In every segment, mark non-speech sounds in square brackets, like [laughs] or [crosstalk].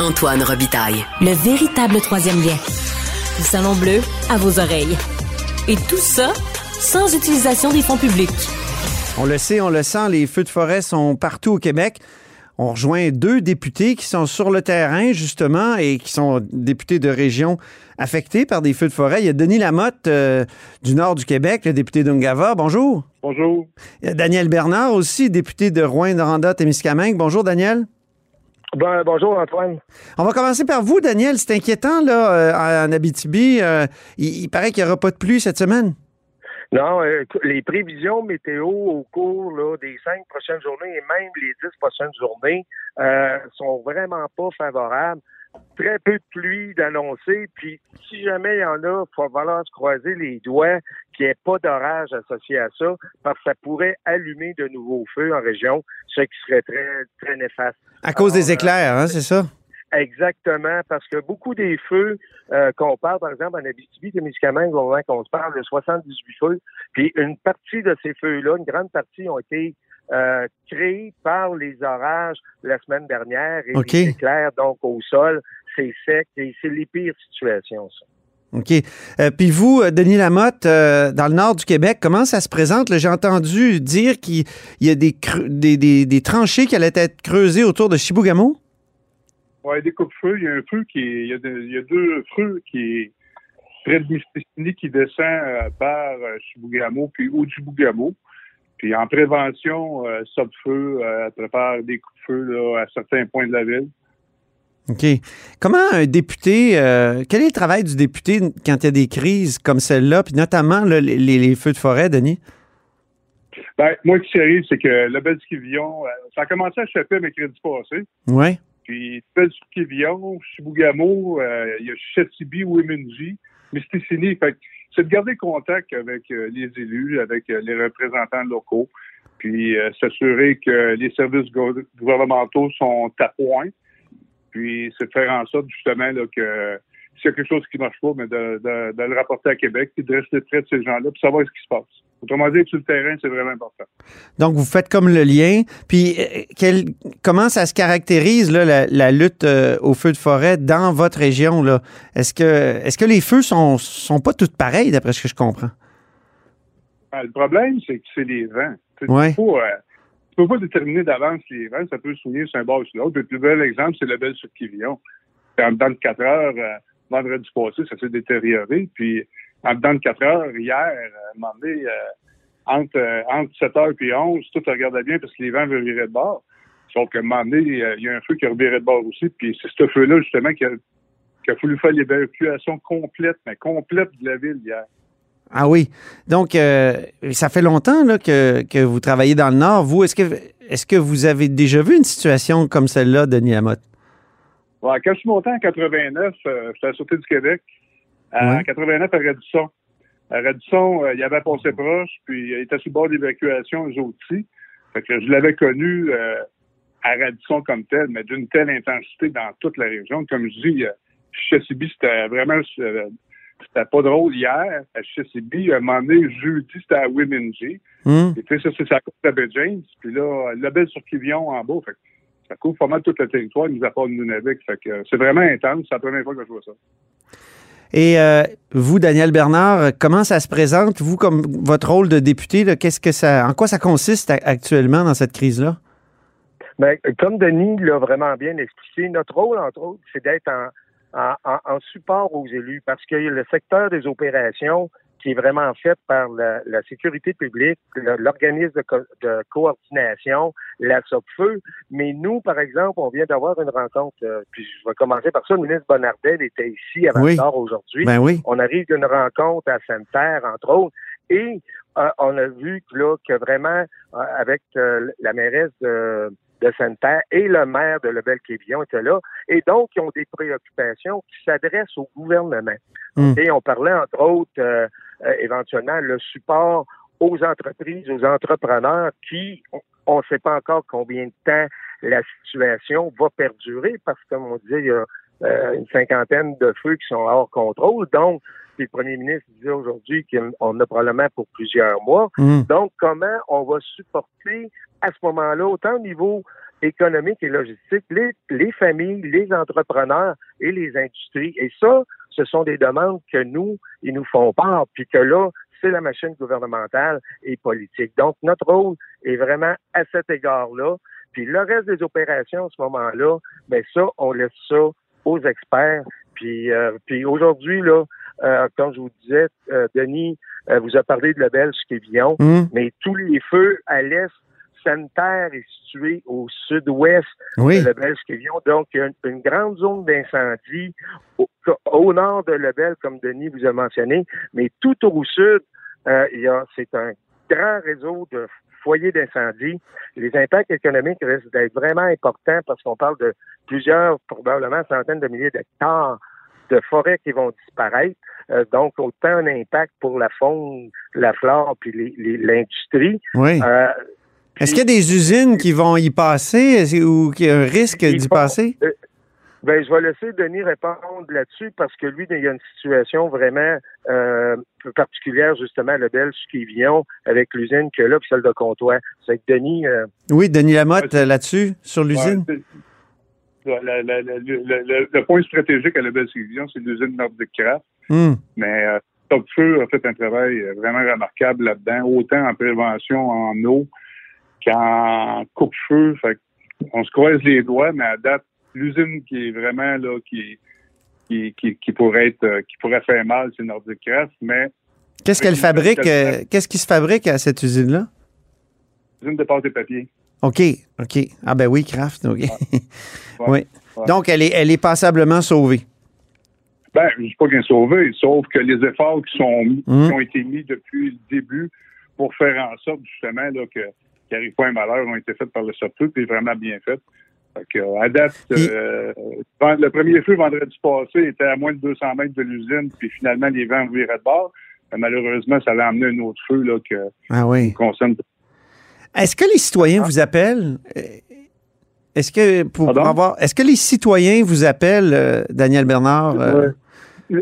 Antoine Robitaille. Le véritable troisième lien. Le salon bleu à vos oreilles. Et tout ça sans utilisation des fonds publics. On le sait, on le sent, les feux de forêt sont partout au Québec. On rejoint deux députés qui sont sur le terrain, justement, et qui sont députés de régions affectées par des feux de forêt. Il y a Denis Lamotte euh, du nord du Québec, le député d'Ungava. Bonjour. Bonjour. Il y a Daniel Bernard aussi, député de Rouen-Noranda-Témiscamingue. Bonjour, Daniel. Ben, bonjour, Antoine. On va commencer par vous, Daniel. C'est inquiétant, là, euh, en Abitibi. Euh, il, il paraît qu'il n'y aura pas de pluie cette semaine. Non, euh, les prévisions météo au cours là, des cinq prochaines journées et même les dix prochaines journées euh, sont vraiment pas favorables. Très peu de pluie d'annoncer, puis si jamais il y en a, il va falloir se croiser les doigts qu'il n'y ait pas d'orage associé à ça, parce que ça pourrait allumer de nouveaux feux en région, ce qui serait très, très néfaste. À cause des éclairs, hein, c'est ça? Exactement, parce que beaucoup des feux euh, qu'on parle, par exemple, en Abitibi, Témiscamingue, au moment qu'on se parle de 78 feux, puis une partie de ces feux-là, une grande partie ont été euh, créés par les orages la semaine dernière et OK. les éclairs, donc au sol, c'est sec et c'est les pires situations, ça. OK. Euh, Puis vous, euh, Denis Lamotte, euh, dans le nord du Québec, comment ça se présente? J'ai entendu dire qu'il y a des, creux- des, des- des tranchées qui allaient être creusées autour de Chibougamau. Ouais, des coupe-feux. Il y a un feu qui est, il y a, de- il y a deux feux qui est près de Mistissini qui descend par Chibougamau puis Oujibougamau. Puis en prévention, euh, Feu euh, prépare des coups-de-feu là, à certains points de la ville. OK. Comment un député, euh, quel est le travail du député quand il y a des crises comme celle-là, puis notamment là, les, feux de forêt, Denis? Ben, moi, ce qui arrive, c'est que le bel Skivillon, euh, ça a commencé à choper mercredi passé. Oui. Puis bel Skivillon, Chibougamau, euh, il y a Chetibi, Wiminji, Mistissini. Fait que c'est de garder contact avec euh, les élus, avec euh, les représentants locaux, puis euh, s'assurer que les services go- gouvernementaux sont à point. Puis c'est de faire en sorte justement là, que s'il y a quelque chose qui marche pas, mais de, de- de le rapporter à Québec, puis de rester près de ces gens-là, puis savoir ce qui se passe. Autrement dit, sur le terrain, c'est vraiment important. Donc, vous faites comme le lien. Puis, euh, quel- comment ça se caractérise, là, la, la lutte euh, aux feux de forêt dans votre région? Là? Est-ce que, est-ce que les feux sont, sont pas tous pareils, d'après ce que je comprends? Ah, le problème, c'est que c'est les vents. Ouais. tu peux pas, euh, tu peux pas déterminer d'avance les vents. Ça peut souligner sur un bord ou sur l'autre. Le plus bel exemple, c'est le bel sur Quivillon. En dedans de 4 heures, euh, vendredi passé, ça s'est détérioré. Puis, en dedans de 4 heures, hier, euh, à un moment donné, euh, entre, euh, entre 7 heures et 11, tout regardait bien parce que les vents virer de bord. Sauf qu'à un moment donné, euh, il y a un feu qui a reviré de bord aussi. Puis, c'est ce feu-là, justement, qui a, qui fallu faire l'évacuation complète, mais complète de la ville hier. Ah oui. Donc, euh, ça fait longtemps là, que, que vous travaillez dans le Nord. Vous, est-ce que, est-ce que vous avez déjà vu une situation comme celle-là, Denis Lamotte? Ouais, quand je suis monté en 89, euh, j'étais à la Sûreté du Québec. En Ouais. 89, à Radisson. À Radisson, euh, il y avait passé proche, puis il était sur le bord d'évacuation, eux aussi. Fait que je l'avais connu euh, à Radisson comme tel, mais d'une telle intensité dans toute la région. Comme je dis, euh, Chessibi, c'était vraiment... euh, c'était pas drôle hier. À Chessibi, à un moment donné, jeudi, c'était à Wiminji. Hum? Et puis ça, c'est sa côte de James. Puis là, le bel sur Kivion en bas. Fait que ça couvre pas mal tout le territoire, part de Nunavik. Fait que euh, c'est vraiment intense. C'est la première fois que je vois ça. Et euh, vous, Daniel Bernard, comment ça se présente? Vous, comme votre rôle de député, là, qu'est-ce que ça, en quoi ça consiste a- actuellement dans cette crise-là? Ben, comme Denis l'a vraiment bien expliqué, notre rôle, entre autres, c'est d'être en, en, en- en support aux élus parce que le secteur des opérations qui est vraiment fait par la, la sécurité publique, l'organisme de, co- de coordination, la SOPFEU. Mais nous, par exemple, on vient d'avoir une rencontre, euh, puis je vais commencer par ça, le ministre Bonardel était ici avant Oui. aujourd'hui. Ben oui. On arrive d'une rencontre à Sainte-Terre, entre autres, et euh, on a vu que là, que vraiment, euh, avec euh, la mairesse de, de sanitaire et le maire de Lebel-Quévillon étaient là. Et donc, ils ont des préoccupations qui s'adressent au gouvernement. Mm. Et on parlait, entre autres, euh, éventuellement, le support aux entreprises, aux entrepreneurs qui, on ne sait pas encore combien de temps la situation va perdurer parce que, comme on disait, il y a euh, une cinquantaine de feux qui sont hors contrôle. Donc, le premier ministre disait aujourd'hui qu'on a probablement pour plusieurs mois. Mm. Donc, comment on va supporter à ce moment-là, autant au niveau économique et logistique, les, les familles, les entrepreneurs et les industries? Et ça, ce sont des demandes que nous, ils nous font part, puis que là, c'est la machine gouvernementale et politique. Donc, notre rôle est vraiment à cet égard-là. Puis le reste des opérations à ce moment-là, ben ça, on laisse ça aux experts. Puis, euh, puis aujourd'hui, là, euh, comme je vous disais, euh, Denis euh, vous a parlé de la belle Quévillon, Mm. mais tous les feux à l'est sanitaire est situé au sud-ouest Oui. de Lebel-Quévillon. Donc, il y a une, une grande zone d'incendie au, nord de Lebel, comme Denis vous a mentionné, mais tout au sud, euh, il y a, c'est un grand réseau de foyers d'incendie. Les impacts économiques risquent d'être vraiment importants parce qu'on parle de plusieurs, probablement centaines de milliers d'hectares de forêts qui vont disparaître. Euh, donc, autant un impact pour la faune, la flore, puis l'industrie. Oui. Euh, Est-ce qu'il y a des usines qui vont y passer? Ou qu'il y a un risque d'y passer? euh, Ben, je vais laisser Denis répondre là-dessus parce que lui, il y a une situation vraiment euh, particulière, justement, à Lebel, Quévillon, avec l'usine que là, puis celle de Comtois. C'est que Denis, euh, Oui, Denis Lamotte euh, là-dessus, sur l'usine? Ouais, c'est- la- la- la- le, point stratégique à la belle Vision, c'est l'usine Nordic Craft. Hmm. Mais euh, Top Feu a fait un travail vraiment remarquable là-dedans, autant en prévention en eau qu'en coupe-feu. Fait on se croise les doigts, mais à date, l'usine qui est vraiment là, qui, qui, qui, qui pourrait être, euh, qui pourrait faire mal, c'est Nordic Craft, mais Qu'est-ce qu'elle fabrique? euh, Qu'est-ce qui se fabrique à cette usine-là? l'usine de pâte et papier. OK, OK. Ah ben oui, Kraft, OK. [laughs] oui. Ouais. Donc, elle est, elle est passablement sauvée. Ben, je ne dis pas qu'un sauvé, sauf que les efforts qui sont mis- qui ont été mis depuis le début pour faire en sorte justement là, que qu'il n'arrive pas un malheur ont été faits par le surtout, puis vraiment bien fait. Fait que, à date, euh, le premier feu vendredi passé était à moins de 200 mètres de l'usine, puis finalement les vents viraient de bord. Mais malheureusement, ça l'a amené un autre feu là, que Ah oui. concerne. Est-ce que les citoyens vous appellent? Euh, Est-ce que pour Pardon? avoir est-ce que les citoyens vous appellent, euh, Daniel Bernard, euh,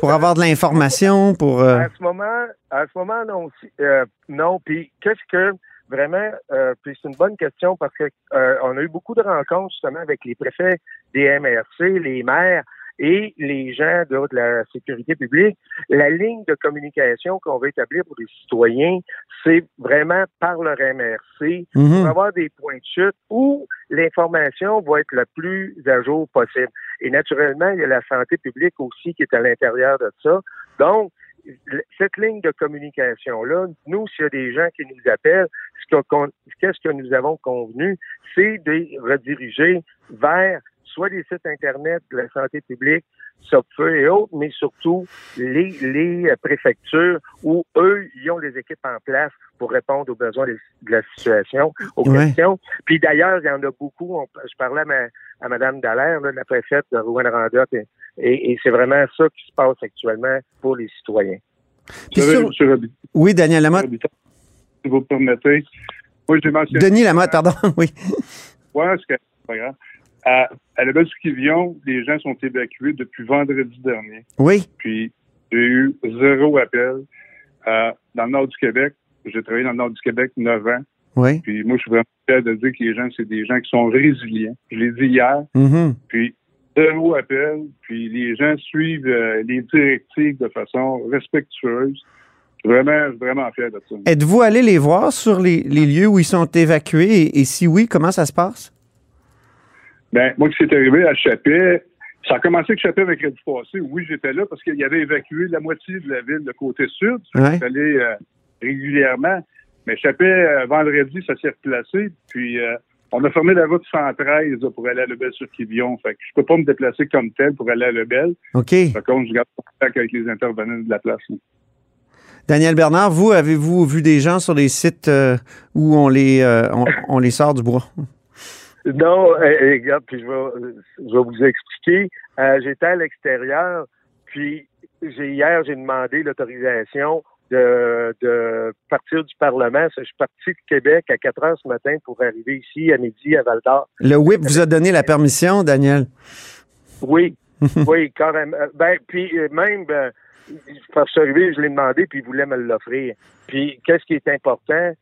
pour avoir de l'information, pour euh, À ce moment, à ce moment, non. aussi, euh, non. Puis qu'est-ce que vraiment, euh, puis c'est une bonne question parce que euh, on a eu beaucoup de rencontres justement avec les préfets des MRC, les maires et les gens de, de la sécurité publique. La ligne de communication qu'on va établir pour les citoyens, c'est vraiment par leur MRC pour mhm. avoir des points de chute où l'information va être le plus à jour possible. Et naturellement, il y a la santé publique aussi qui est à l'intérieur de ça. Donc, cette ligne de communication-là, nous, s'il y a des gens qui nous appellent, qu'est-ce que nous avons convenu, c'est de rediriger vers soit les sites Internet de la santé publique, SOPFEU et autres, mais surtout les, les préfectures où eux, ils ont les équipes en place pour répondre aux besoins de la situation, aux Ouais. questions. Puis d'ailleurs, il y en a beaucoup. On- je parlais à, ma, à Mme Dallaire, là, la préfète de Rouen-Randoc, et, et- et c'est vraiment ça qui se passe actuellement pour les citoyens. Puis sur- Monsieur Oui, Daniel Lamotte. si vous permettez, moi j'ai mentionné. Denis Lamotte, pardon. [laughs] Oui. Ouais, c'est pas grave. À, à la Vision, les gens sont évacués depuis vendredi dernier. Oui. Puis, j'ai eu zéro appel. Euh, dans le nord du Québec, j'ai travaillé dans le nord du Québec neuf ans. Oui. Puis, moi, je suis vraiment fier de dire que les gens, c'est des gens qui sont résilients. Je l'ai dit hier. Mhm. Puis, zéro appel. Puis, les gens suivent euh, les directives de façon respectueuse. Je suis Vraiment, vraiment fier de ça. Êtes-vous allé les voir sur les, les lieux où ils sont évacués? Et, et si oui, comment ça se passe? Ben, moi, qui c'est arrivé à Chapet, ça a commencé avec Chapet avec du passé. Oui, j'étais là parce qu'il y avait évacué la moitié de la ville, le côté sud. Ouais. J'étais allé euh, régulièrement. Mais Chapet, euh, vendredi, ça s'est replacé. Puis, euh, on a fermé la route 113 là, pour aller à Lebel sur Quévillon. Fait que je peux pas me déplacer comme tel pour aller à Lebel. OK. Par contre, je garde contact avec les intervenants de la place. là. Daniel Bernard, vous, avez-vous vu des gens sur les sites euh, où on les, on, on les sort du bois? Non, eh, regarde, puis je vais, je vais vous expliquer. Euh, J'étais à l'extérieur, puis j'ai hier, j'ai demandé l'autorisation de, de partir du Parlement. Je suis parti de Québec à 4 heures ce matin pour arriver ici à midi à Val d'Or. Le whip vous a donné la permission, Daniel? Oui, [laughs] oui, carrément. Ben, puis euh, même, ben, quand je suis arrivé, je l'ai demandé, puis il voulait me l'offrir. Puis, qu'est-ce qui est important?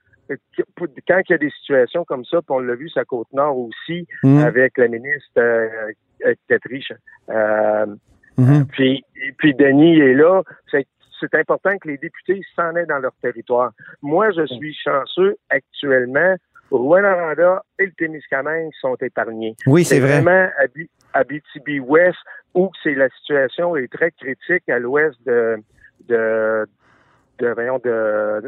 Quand il y a des situations comme ça, puis on l'a vu sa Côte-Nord aussi, Mm. avec la ministre euh, Tetrich, euh, Mhm. puis, puis Denis est là. C'est c'est important que les députés s'en aient dans leur territoire. Moi, je suis chanceux actuellement. Rouen-Noranda et le Témiscamingue sont épargnés. Oui, c'est vrai. vraiment Abi- Abitibi-Ouest où c'est la situation est très critique à l'ouest de de de, voyons, de, euh,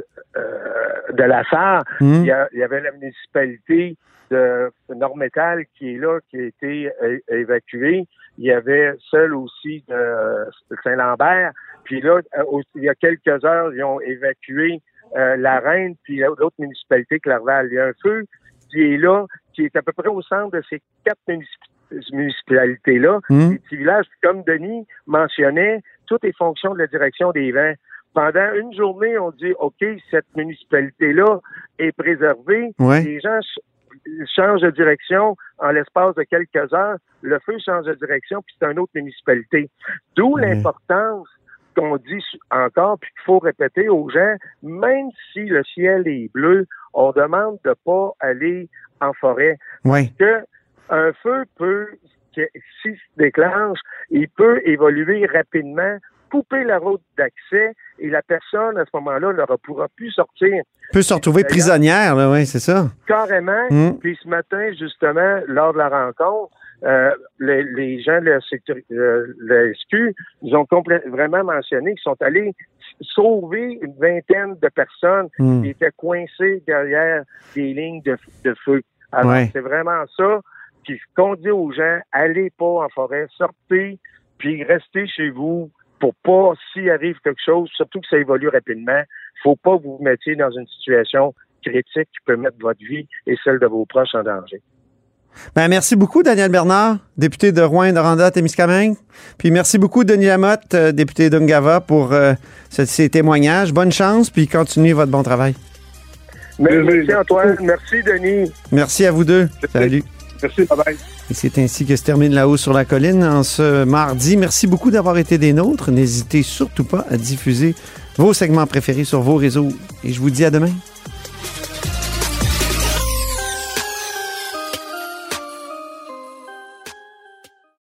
de la Sarre. Mhm. Il, y a- il y avait la municipalité de Nord-Métal qui est là, qui a été é- évacuée. Il y avait celle aussi de Saint-Lambert. Puis là, euh, il y a quelques heures, ils ont évacué euh, la Reine, puis l'autre municipalité, Clerval. Il y a un feu qui est là, qui est à peu près au centre de ces quatre municip- municipalités-là. Mhm. Les petits villages, comme Denis mentionnait, tout est fonction de la direction des vents. Pendant une journée, on dit, OK, cette municipalité-là est préservée. Ouais. Les gens ch- changent de direction en l'espace de quelques heures. Le feu change de direction, puis c'est une autre municipalité. D'où l'importance qu'on dit encore, puis qu'il faut répéter aux gens, même si le ciel est bleu, on demande de pas aller en forêt Oui. que un feu peut, s'il se déclenche, il peut évoluer rapidement, couper la route d'accès et la personne, à ce moment-là, ne pourra plus sortir Peut se retrouver prisonnière, là, oui, c'est ça. carrément. Mm. Puis ce matin, justement, lors de la rencontre, euh, les, les gens de la, sécurité, euh, la SQ nous ont vraiment mentionné qu'ils sont allés sauver une vingtaine de personnes Mm. qui étaient coincées derrière des lignes de, de feu. Alors, Ouais. c'est vraiment ça qui qu'on dit aux gens, allez pas en forêt, sortez, puis restez chez vous pour pas, s'il arrive quelque chose, surtout que ça évolue rapidement, faut pas que vous vous mettiez dans une situation critique qui peut mettre votre vie et celle de vos proches en danger. Ben, merci beaucoup, Daniel Bernard, député de Rouen, Noranda, Témiscamingue. Puis merci beaucoup, Denis Lamotte, euh, député d'Ungava, pour euh, ce- ces témoignages. Bonne chance, puis continuez votre bon travail. Merci, Merci. Antoine. Merci Denis. Merci à vous deux. Salut. Merci, bye-bye. Et c'est ainsi que se termine La Haut sur la colline en ce mardi. Merci beaucoup d'avoir été des nôtres. N'hésitez surtout pas à diffuser vos segments préférés sur vos réseaux. Et je vous dis à demain.